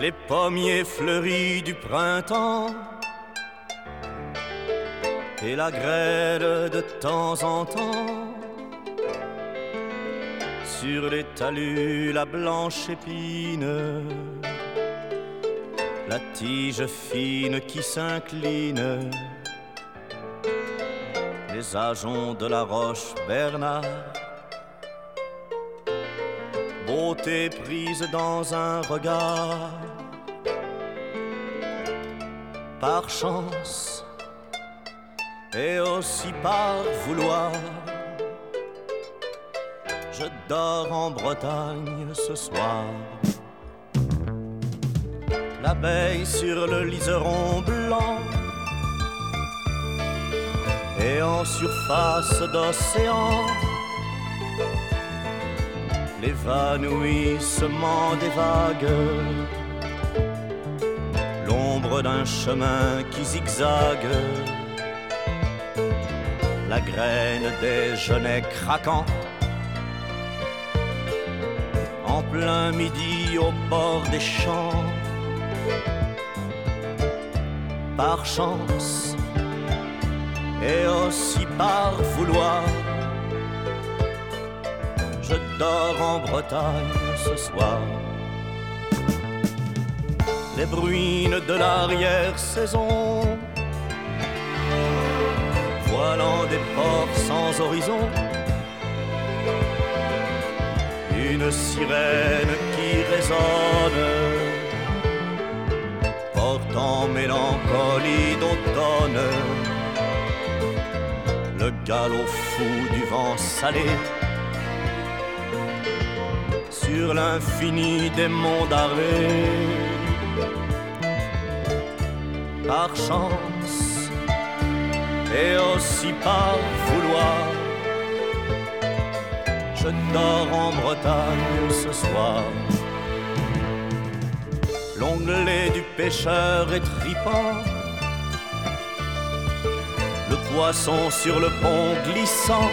les pommiers fleuris du printemps et la grêle de temps en temps. Sur les talus, la blanche épine, la tige fine qui s'incline, les ajoncs de la roche Bernard beauté prise dans un regard. Par chance et aussi par vouloir, je dors en Bretagne ce soir. L'abeille sur le liseron blanc et en surface d'océan l'évanouissement des vagues, l'ombre d'un chemin qui zigzague, la graine des genêts craquants, en plein midi au bord des champs, par chance et aussi par vouloir dors en Bretagne ce soir. Les bruines de l'arrière-saison, voilant des ports sans horizon, une sirène qui résonne, portant mélancolie d'automne, le galop fou du vent salé sur l'infini des monts d'arrêt. Par chance et aussi par vouloir, je dors en Bretagne ce soir. L'onglet du pêcheur est tripant, le poisson sur le pont glissant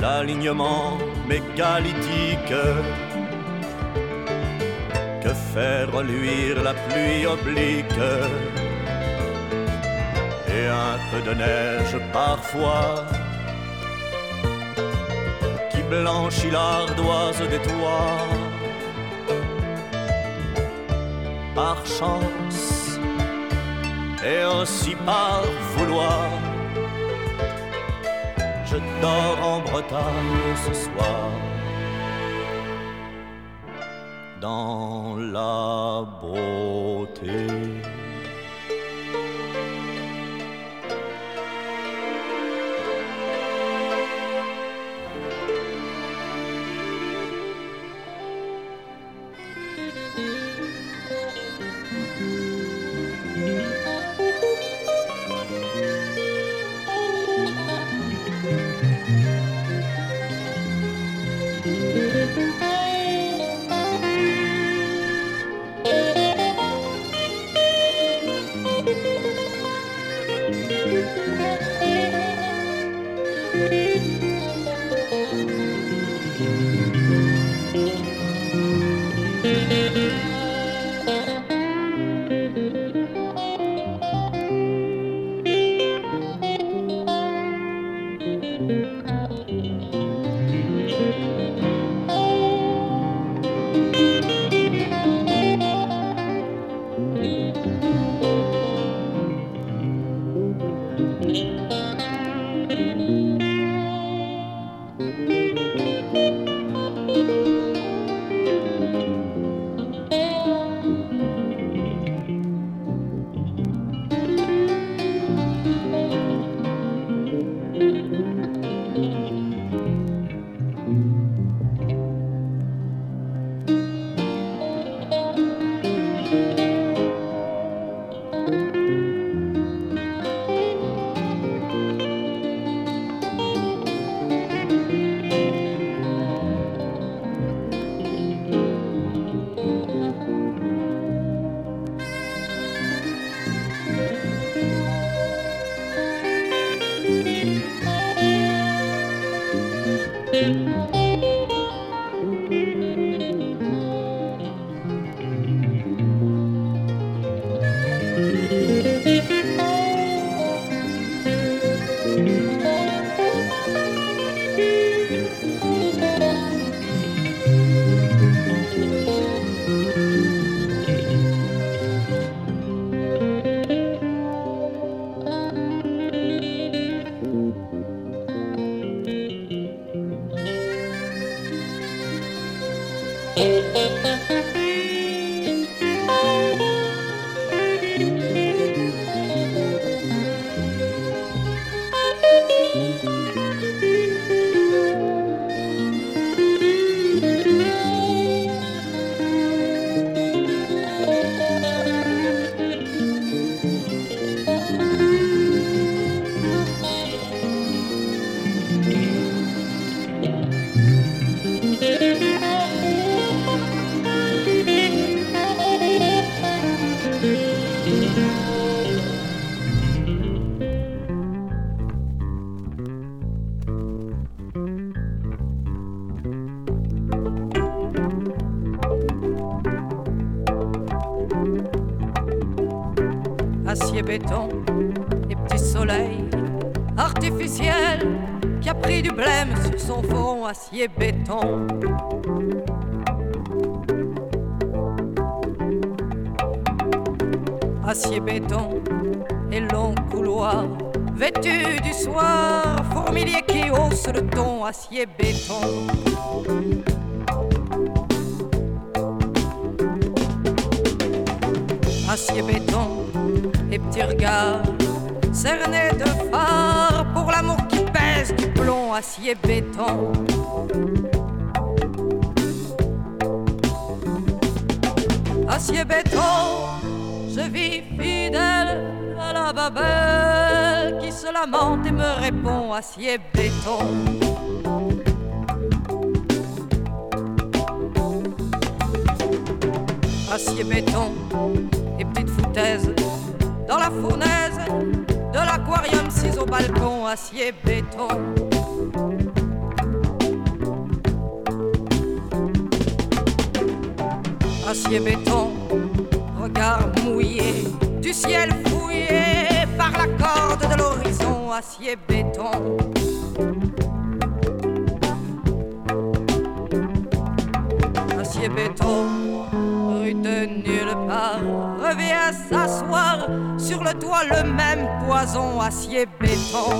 l'alignement mégalithique que fait reluire la pluie oblique? Et un peu de neige parfois qui blanchit l'ardoise des toits. Par chance et aussi par vouloir je dors en Bretagne ce soir. Dans la beauté. Et me répond acier béton. Acier béton et petite foutaise dans la fournaise de l'aquarium, cis au balcon, acier béton. Acier béton, regard mouillé, du ciel fouillé par la corde de l'horizon, acier béton. Acier béton, rue de nulle part, revient s'asseoir sur le toit le même poison acier béton.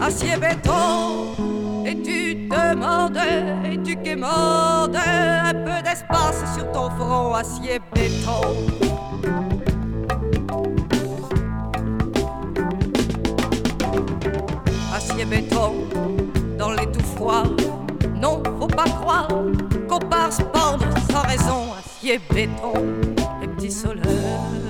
Acier béton, et tu un peu d'espace sur ton front acier béton. Acier béton, dans les tout froids, non, faut pas croire qu'on part se pendre sans raison, acier béton, les petits soleils.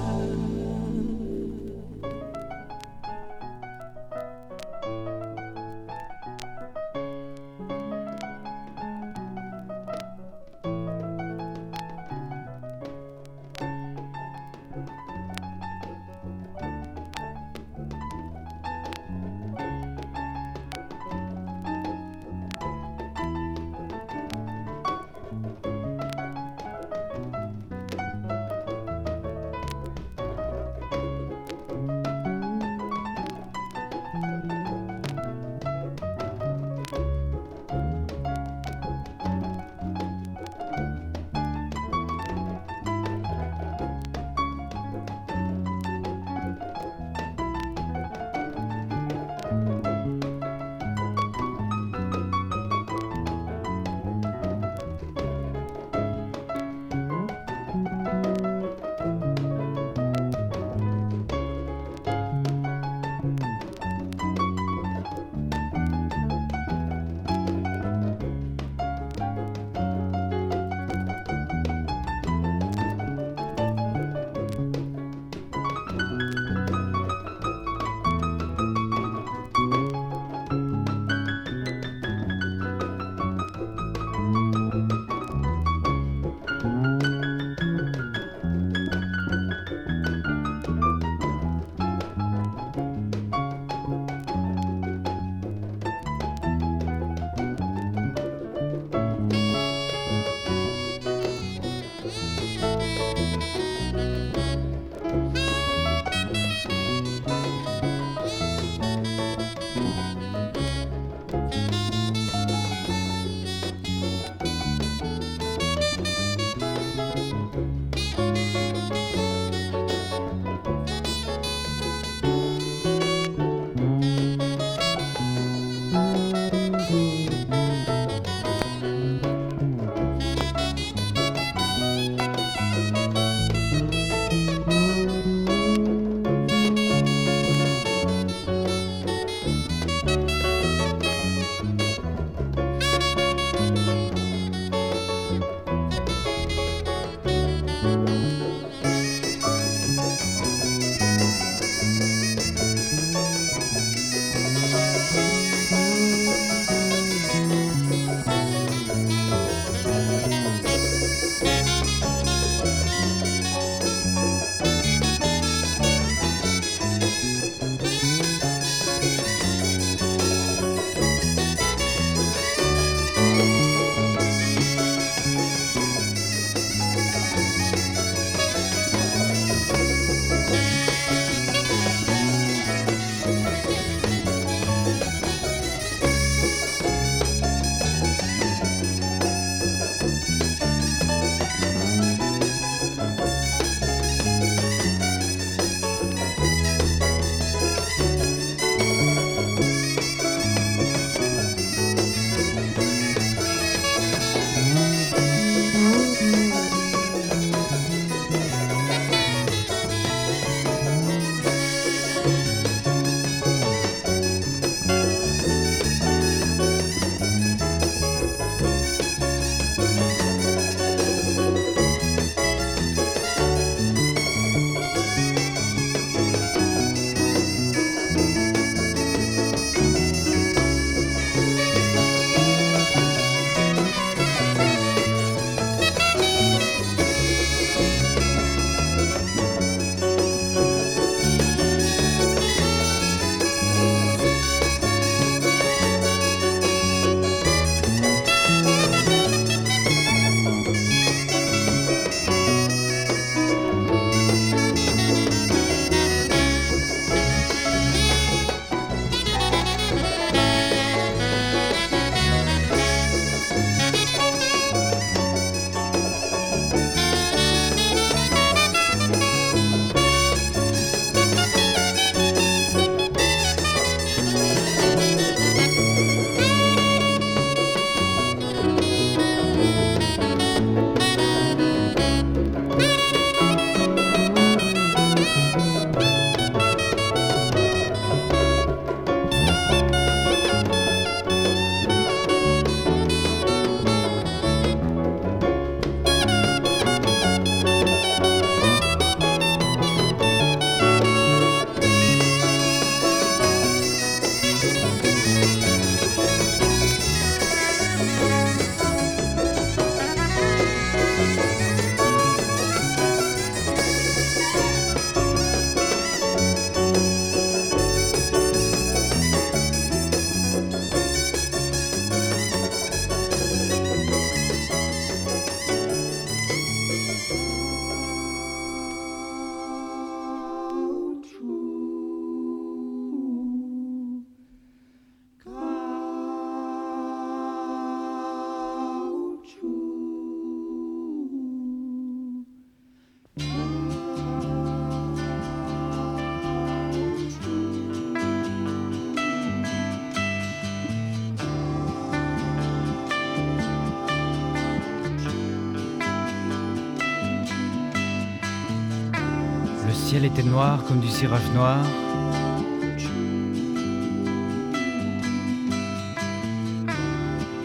Noir comme du cirage noir.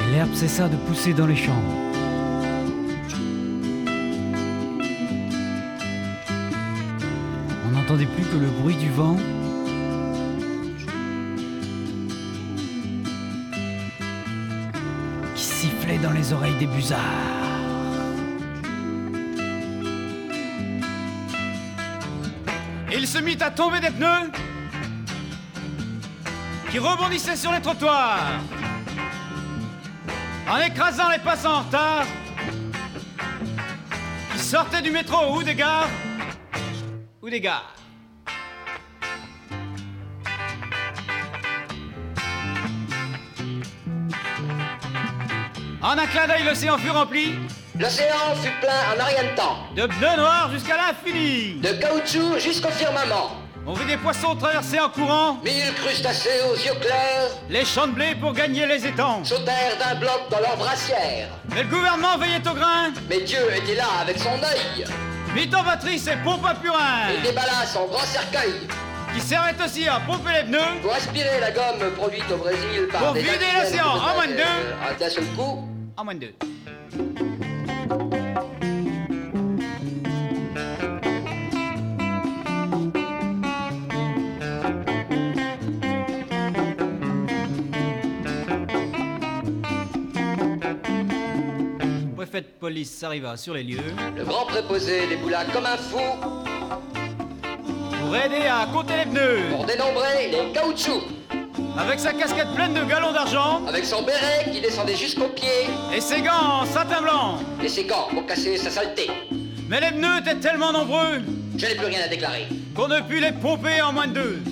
Et l'herbe cessa de pousser dans les champs. On n'entendait plus que le bruit du vent. qui sifflait dans les oreilles des busards. Il se mit à tomber des pneus qui rebondissaient sur les trottoirs en écrasant les passants en retard qui sortaient du métro ou des gares ou des gares. En un clin d'œil, l'océan fut rempli L'océan fut plein en rien de temps, de pneus noirs jusqu'à l'infini. de caoutchouc jusqu'au firmament, On vit des poissons traverser en courant. Mille crustacés aux yeux clairs. Les champs de blé pour gagner les étangs. sautèrent d'un bloc dans leur brassière. Mais le gouvernement veillait au grain, Mais Dieu était là avec son œil, mit en batterie ses pompes à purin, il déballa son grand cercueil. Qui servaient aussi à pomper les pneus. Pour aspirer la gomme produite au Brésil par Pour des vider industriels l'océan. En moins de deux. D'un seul coup, en moins de deux. Préfet de police arriva sur les lieux le grand préposé déboula comme un fou pour aider à compter les pneus. pour dénombrer les caoutchoucs, Avec sa casquette pleine de galons d'argent avec son béret qui descendait jusqu'aux pieds et ses gants en satin blanc. et ses gants pour casser sa saleté. Mais les pneus étaient tellement nombreux Je n'ai plus rien à déclarer. qu'on ne put les pomper en moins de deux.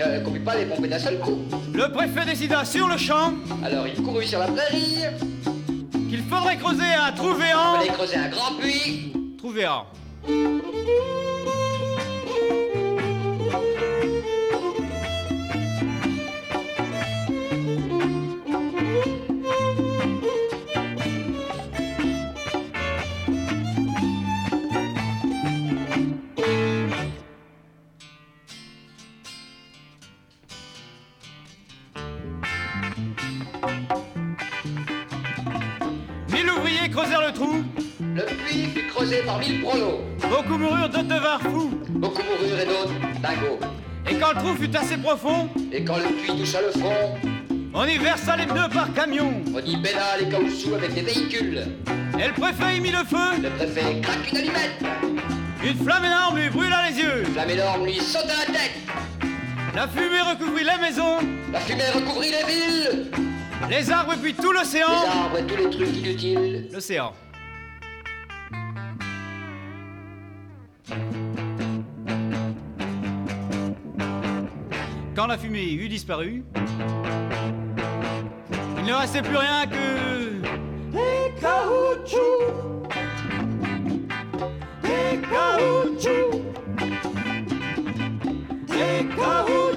Euh, qu'on ne peut pas les pomper d'un seul coup. Le préfet décida sur le champ Alors il courut sur la prairie, qu'il faudrait creuser un trou il véant. fallait creuser un grand puits, Trou véant. Devinrent fous. Beaucoup moururent et d'autres dingos. Et quand le trou fut assez profond, Et quand le puits toucha le fond, on y versa les pneus par camion. on y baigna les caoutchoucs avec des véhicules. Et le préfet y mit le feu. Le préfet craque une allumette. Une flamme énorme lui brûla les yeux. Flamme énorme lui sauta la tête. La fumée recouvrit les maisons, La fumée recouvrit les villes, les arbres et puis tout les l'océan. arbres et tous les trucs inutiles. L'océan. Quand la fumée eut disparu, il ne restait plus rien que des caoutchoucs, des caoutchoucs, des caoutchoucs,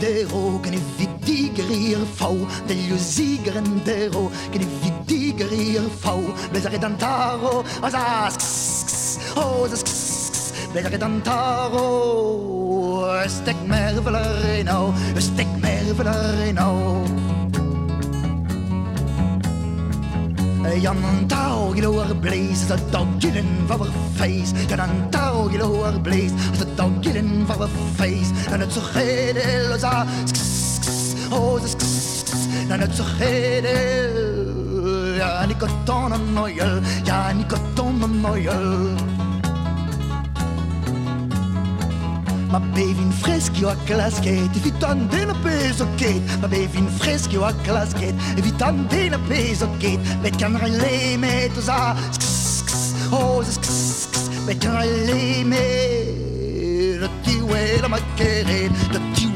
dero Kan vi V, fau Del zigren dero? Kan vi digrir o Blezare dantaro Azas Ozas dan taro. Stek merveler in au Stek merveler in au Jan Tao, gilo er blazen, dat gillen face. Dan een touwje hoor. Als het touwje in van een face. Dan het zo heel za. Oh, dat en het zo heel. Ja, en ik had dan een. Ja, en ik had dan een a klasket Evit an den a pez ket Ma bevin a klasket den a pez ket Met rele met ah. oh, ra le met Da ti keret Da ti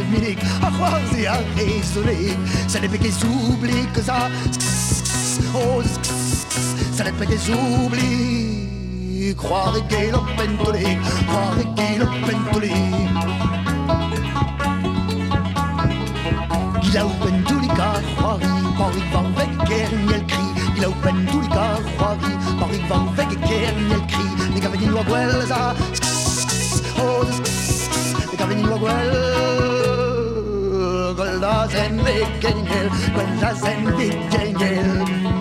in minute a croire ze a résolé Ça n'est pas qu'ils oublient que ça. Oh, ça n'est pas qu'ils oublient Croire qu'il a pentolé Croire qu'il a pentolé Il a open tout les cas, Paris, Paris van weg, Kerniel cri. Il a open tout les cas, Paris, Paris van weg, Kerniel cri. Les gavin loa gwelza, oh, les gavin loa gwel. Gwelza zen ve Kerniel, gwelza zen ve Kerniel.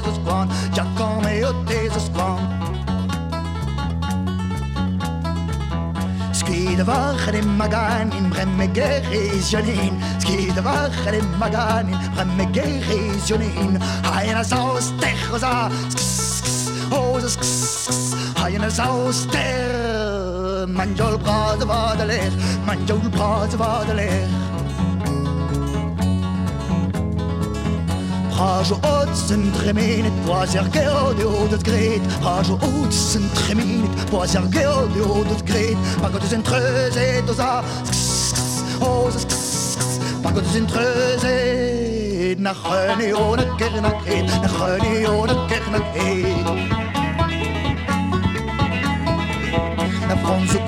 Deus quando, já como eu Deus quando. Skid vacher im Magan im Remmegeri is Jonin Skid vacher im Magan im Remmegeri is Jonin Hayenas aus Techosa Hoses Hayenas aus Ter Manjol Brat war Manjol Brat war Hažu od sen tremenit, poazer geo de o deus gret. Hažu od sen tremenit, poazer geo de o deus gret. Pagot eus en treuzet oza, oza, pagot eus. Na c'hreuni o na ker na ket, na c'hreuni o na na. Na franzo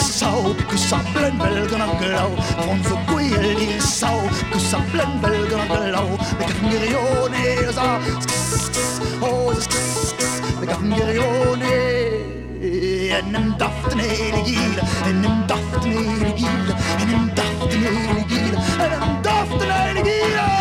sau, kus sa plenbelgana kõlau, on su kuieldi sau, kus sa plenbelgana kõlau, me kangirjoone sa, me kangirjoone. انم ضفتني الجيل انم ضفتني الجيل انم ضفتني الجيل انم ضفتني الجيل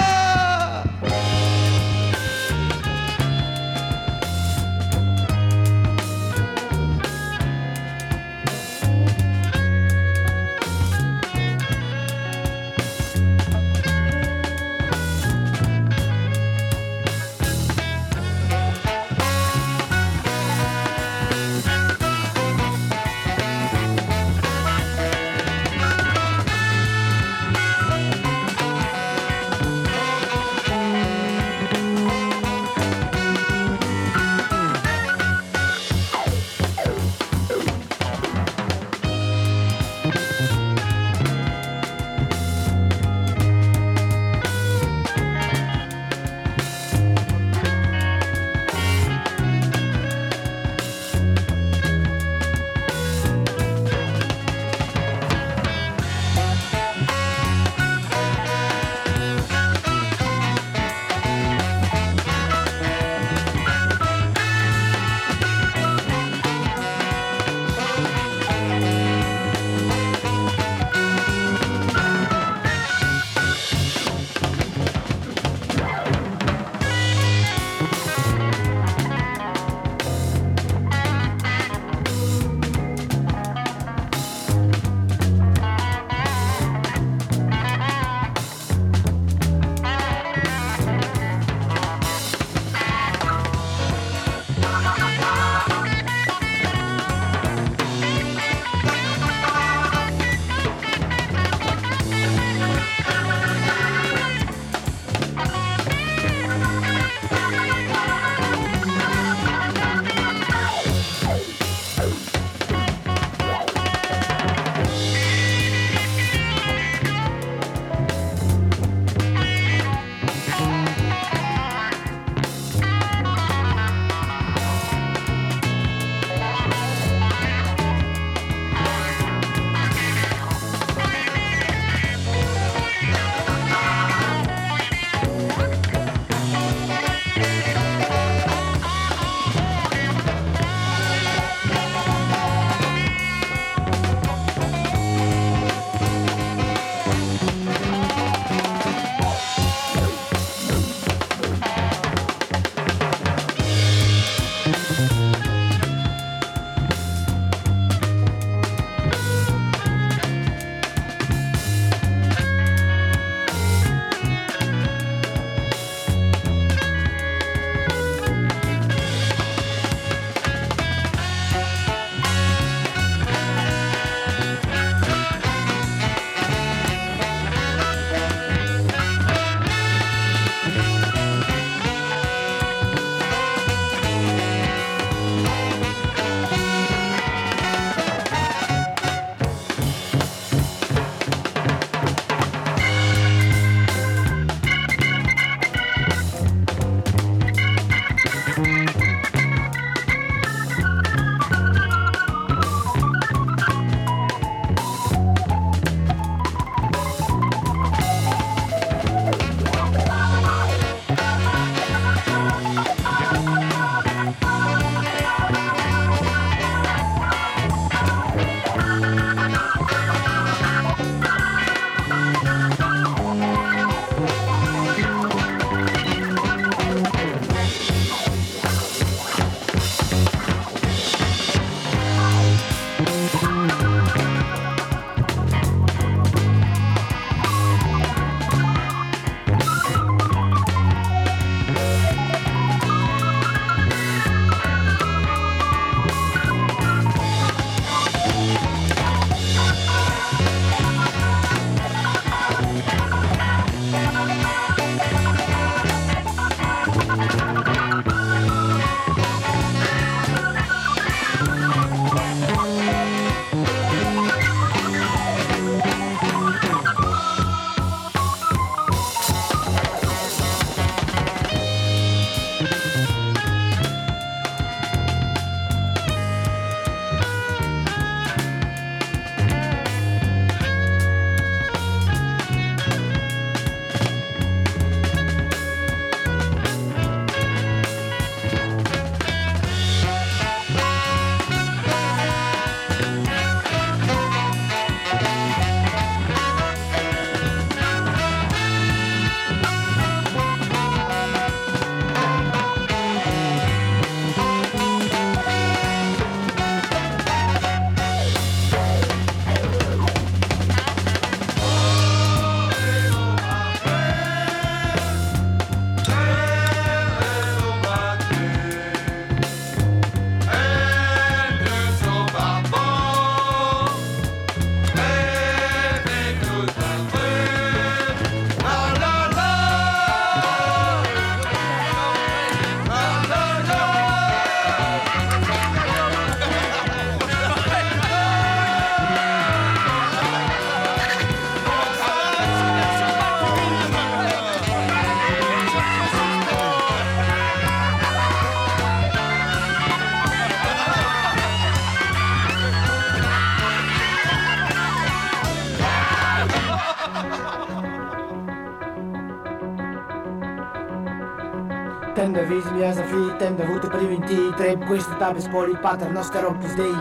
attende route per i 23 Questi tappe spori il pater nostro opus dei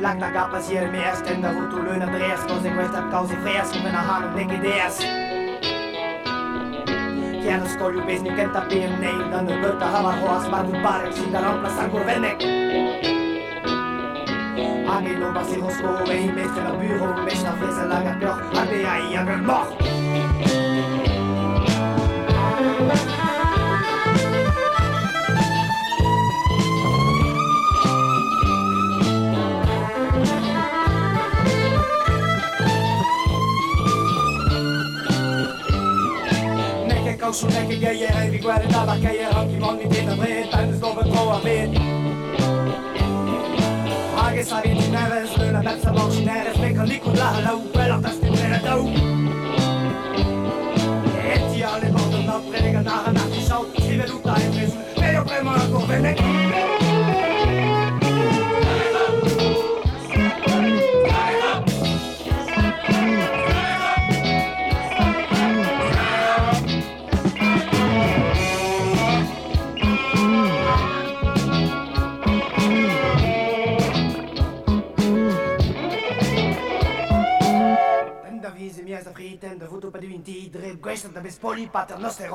Lagt da gab es hier mehr Stände, wo du Löhne drehst, wo sie größte Pause fährst, und wenn er Haaren denke der's. Chiar în scoliu vezi nicând ta bine, dar nu băta hava hoa spargu pare și dar am plasat cu venec. Ani nu va si hosco, vei meste la büro, mești la frese la gapioch, abia ia gălmoch. Thank you. kanskje rekker gøye Eirik og er det der gøye Hanki vanlig til den red Tegnesloven på Arvid Hages har ikke nerves Lønner vepser var generes Men kan like å la hallo Eller best i flere do Etter alle barn og natt Prediger nære natt i sjalt Skriver ut av en prisen Med å prøve å gå venner Captain de voto Paduinti, Dre Grace de Bespoli, Pater Noster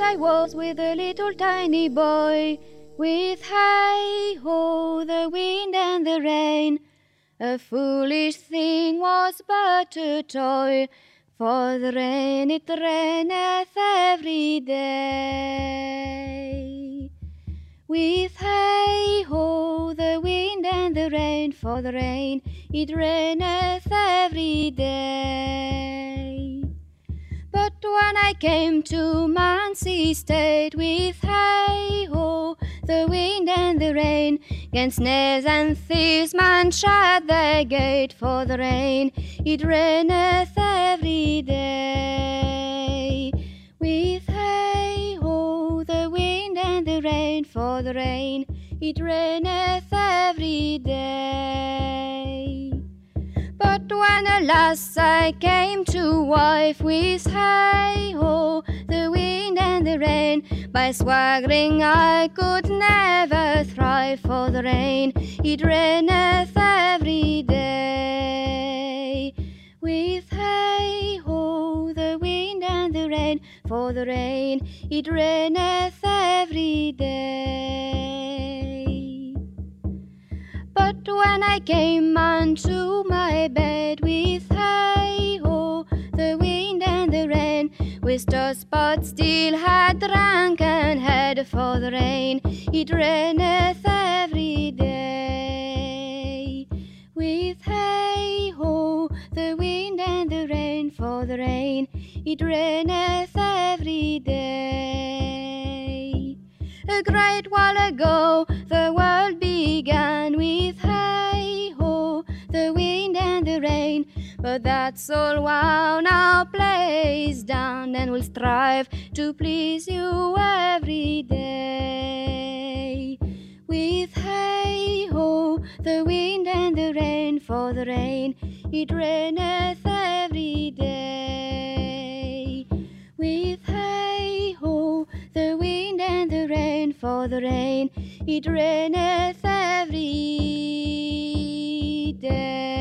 I was with a little tiny boy, with hey ho, the wind and the rain. A foolish thing was but a toy, for the rain it raineth every day. With hey ho, the wind and the rain, for the rain it raineth every day. But when I came to Mancy State with hey ho, the wind and the rain, against snares and thieves man shut the gate for the rain, it raineth every day. With hey ho, the wind and the rain, for the rain, it raineth every day. But when at last I came to wife with hey ho, the wind and the rain, by swaggering I could never thrive for the rain, it raineth every day. With hey ho, the wind and the rain, for the rain, it raineth every day. But when I came unto my bed with hey ho, the wind and the rain, with the spot still had and head for the rain, it raineth every day. With hey ho, the wind and the rain, for the rain, it raineth every day. A great while ago, the world began But that's all wow now plays down, and we'll strive to please you every day. With hey ho, the wind and the rain, for the rain it raineth every day. With hey ho, the wind and the rain, for the rain it raineth every day.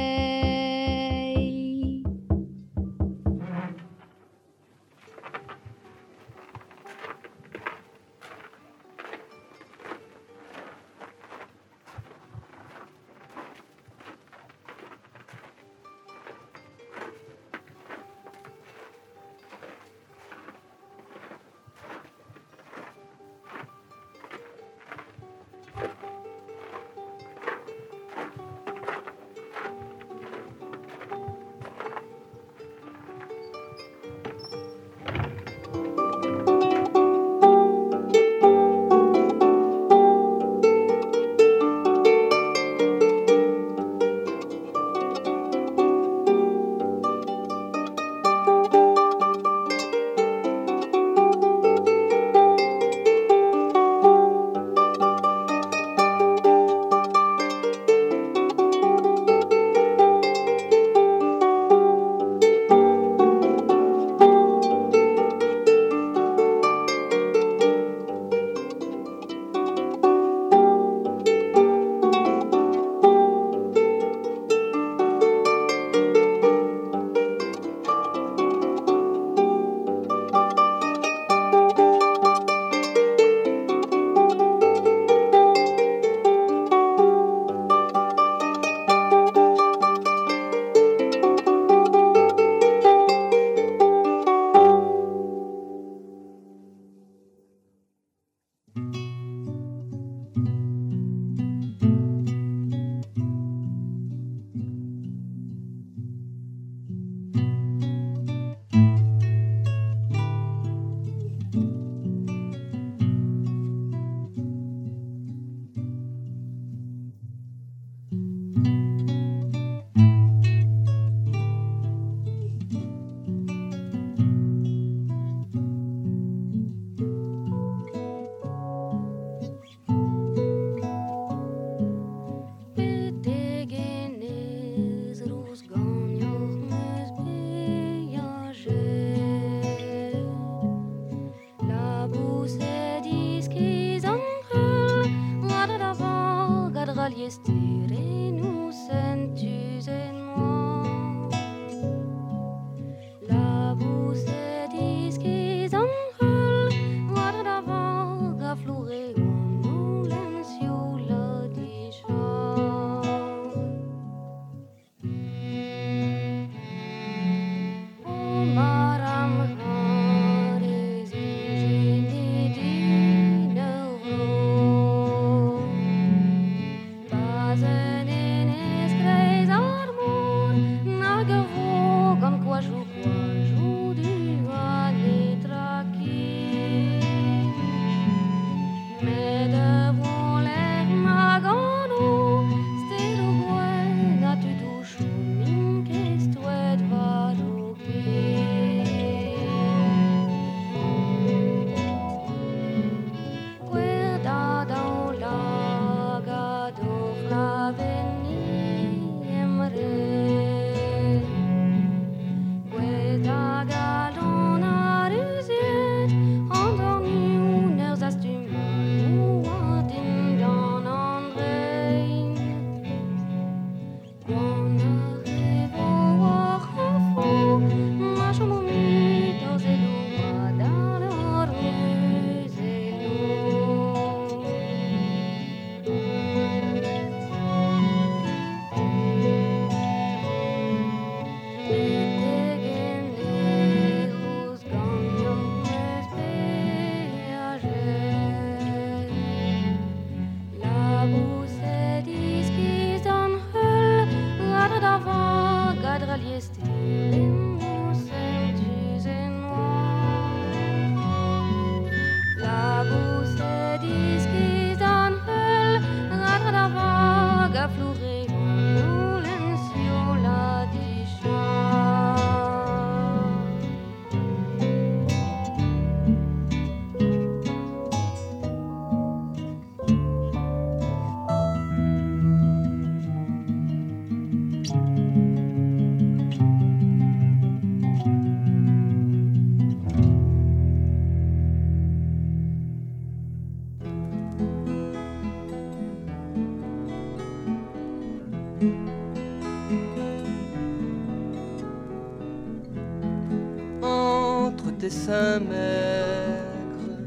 Seins maigres,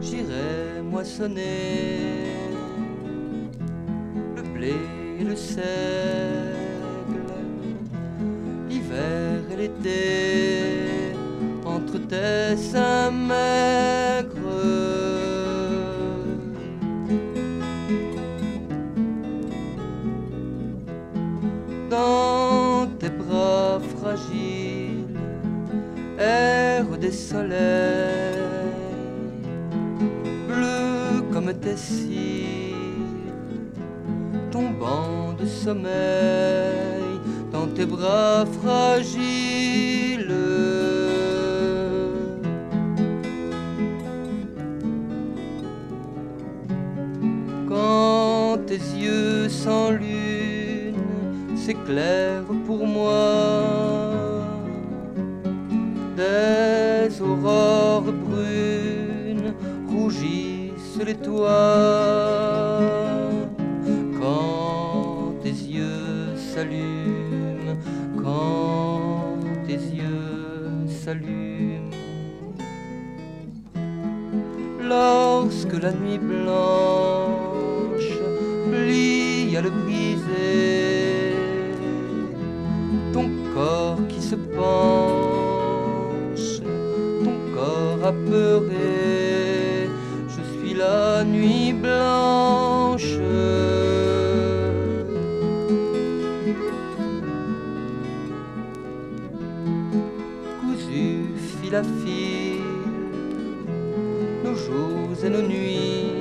j'irai moissonner. Le blé et le seigle, l'hiver et l'été, sommeil dans tes bras fragiles. Quand tes yeux sans lune s'éclairent pour moi, des aurores brunes rougissent les toits. Nos jours et nos nuits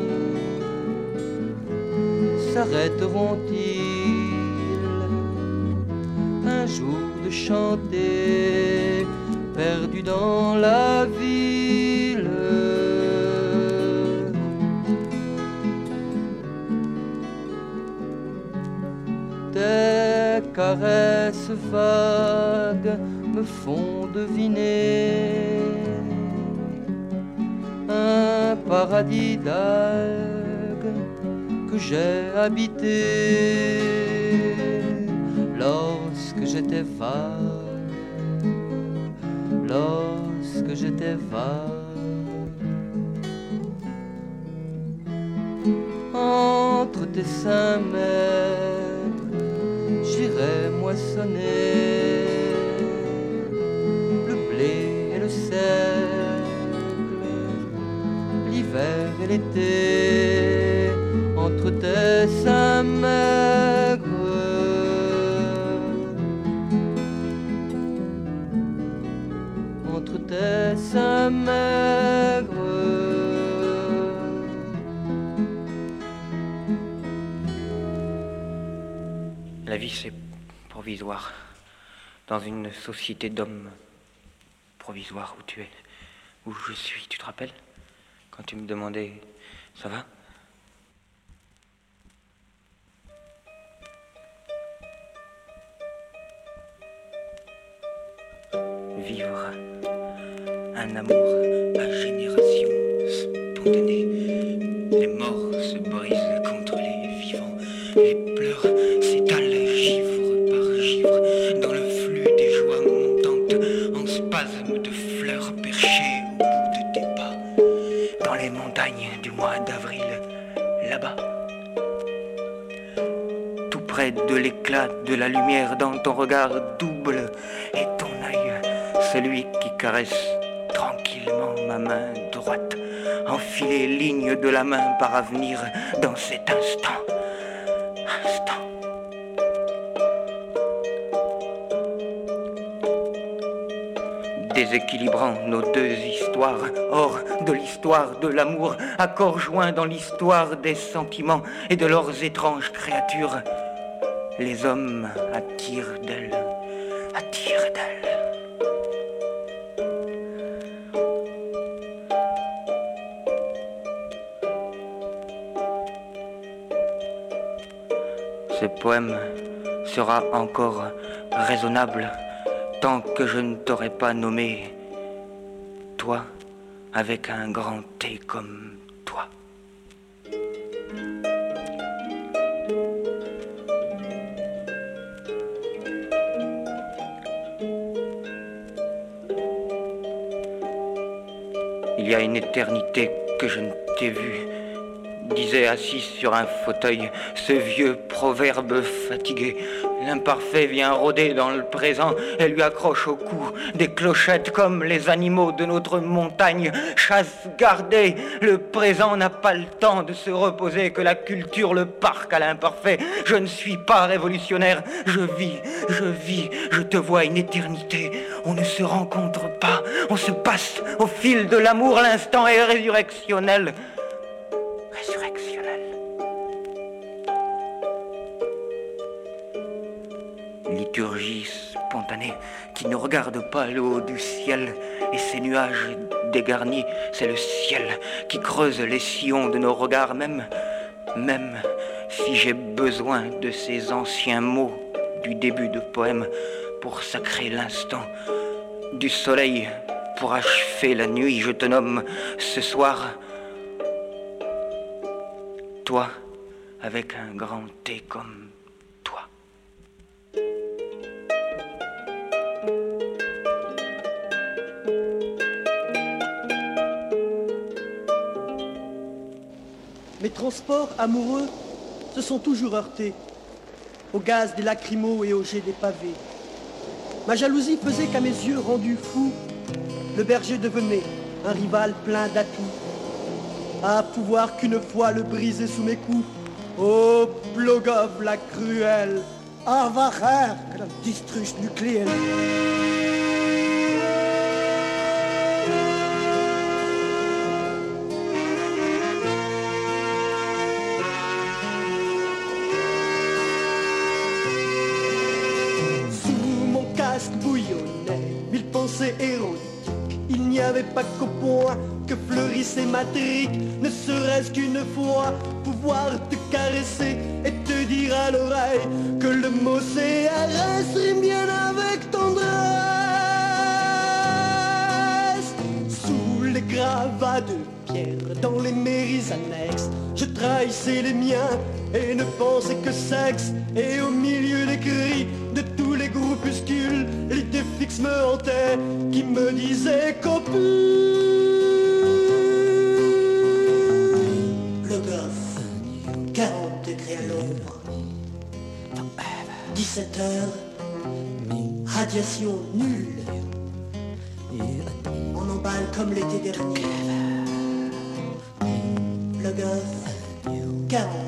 s'arrêteront-ils? Un jour de chanter perdu dans la ville. Tes caresses vagues me font un paradis d'algues que j'ai habité lorsque j'étais va, lorsque j'étais va. Entre tes seins j'irai moissonner entre tes seins maigres. Entre tes seins maigres. La vie, c'est provisoire. Dans une société d'hommes provisoire où tu es, où je suis, tu te rappelles? Tu me demandais, ça va? Vivre un amour à génération spontanée. L'éclat de la lumière dans ton regard double et ton œil, celui qui caresse tranquillement ma main droite, enfiler ligne de la main par avenir dans cet instant. Instant. Déséquilibrant nos deux histoires, hors de l'histoire de l'amour, accords joints dans l'histoire des sentiments et de leurs étranges créatures. Les hommes attirent d'elles, attirent d'elles. Ce poème sera encore raisonnable tant que je ne t'aurai pas nommé toi avec un grand T comme éternité que je ne t'ai vu, disait assis sur un fauteuil ce vieux proverbe fatigué. L'imparfait vient rôder dans le présent et lui accroche au cou des clochettes comme les animaux de notre montagne. Chasse gardée, le présent n'a pas le temps de se reposer que la culture le parc à l'imparfait. Je ne suis pas révolutionnaire, je vis, je vis, je te vois une éternité. On ne se rencontre pas, on se passe au fil de l'amour, l'instant est. Résurrectionnel. Liturgie spontanée qui ne regarde pas le haut du ciel et ses nuages dégarnis, c'est le ciel qui creuse les sillons de nos regards, même, même si j'ai besoin de ces anciens mots du début de poème pour sacrer l'instant du soleil pour achever la nuit, je te nomme ce soir toi avec un grand T comme Mes transports amoureux se sont toujours heurtés au gaz des lacrymos et au jet des pavés. Ma jalousie faisait qu'à mes yeux rendus fous, le berger devenait un rival plein d'atouts. À pouvoir qu'une fois le briser sous mes coups, Blogov la cruelle, avarer que la distruche nucléaire. Ne serait-ce qu'une fois pouvoir te caresser et te dire à l'oreille que le mot CRS rime bien avec tendresse. Sous les gravats de pierres dans les mairies annexes. Je trahissais les miens et ne pensais que sexe. Et au milieu des cris de tous les groupuscules, l'idée fixe me hantait qui me disait copule. 17 heures, radiation nulle. On emballe comme l'été dernier. Le goff, 40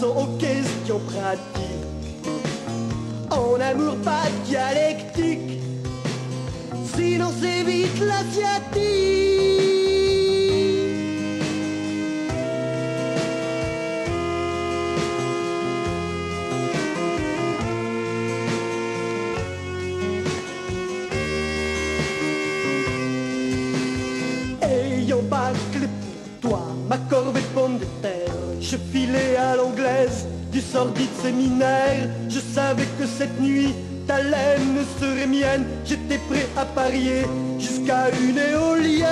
Aux questions pratiques. En amour pas dialectique, sinon c'est vite l'asiatique. Sordide séminaire. Je savais que cette nuit ta laine serait mienne. J'étais prêt à parier jusqu'à une éolienne.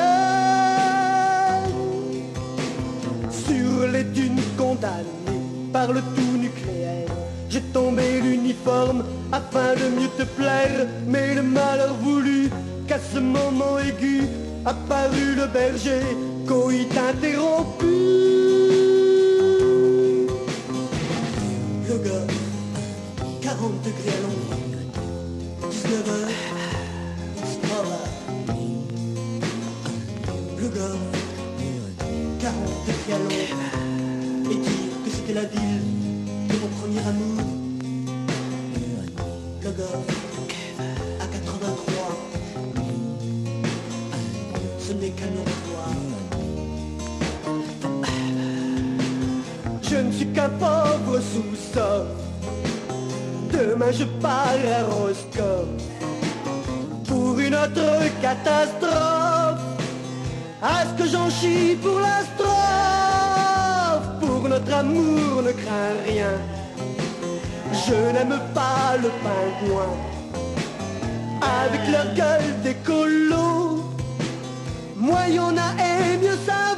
Sur les dunes condamnées par le tout nucléaire, j'ai tombé l'uniforme afin de mieux te plaire. Mais le malheur voulut qu'à ce moment aigu apparut le berger, coït interrompu. 40 degrés à l'ombre, 19 heures, on se travaille. Le gars, 40 degrés à et dire que c'était la ville de mon premier amour. Je pars à Roscoe pour une autre catastrophe. À ce que j'en chie pour la strophe, pour notre amour ne crains rien. Je n'aime pas le pingouin avec leur gueule d'écolo. Moi y'en a et mieux ça.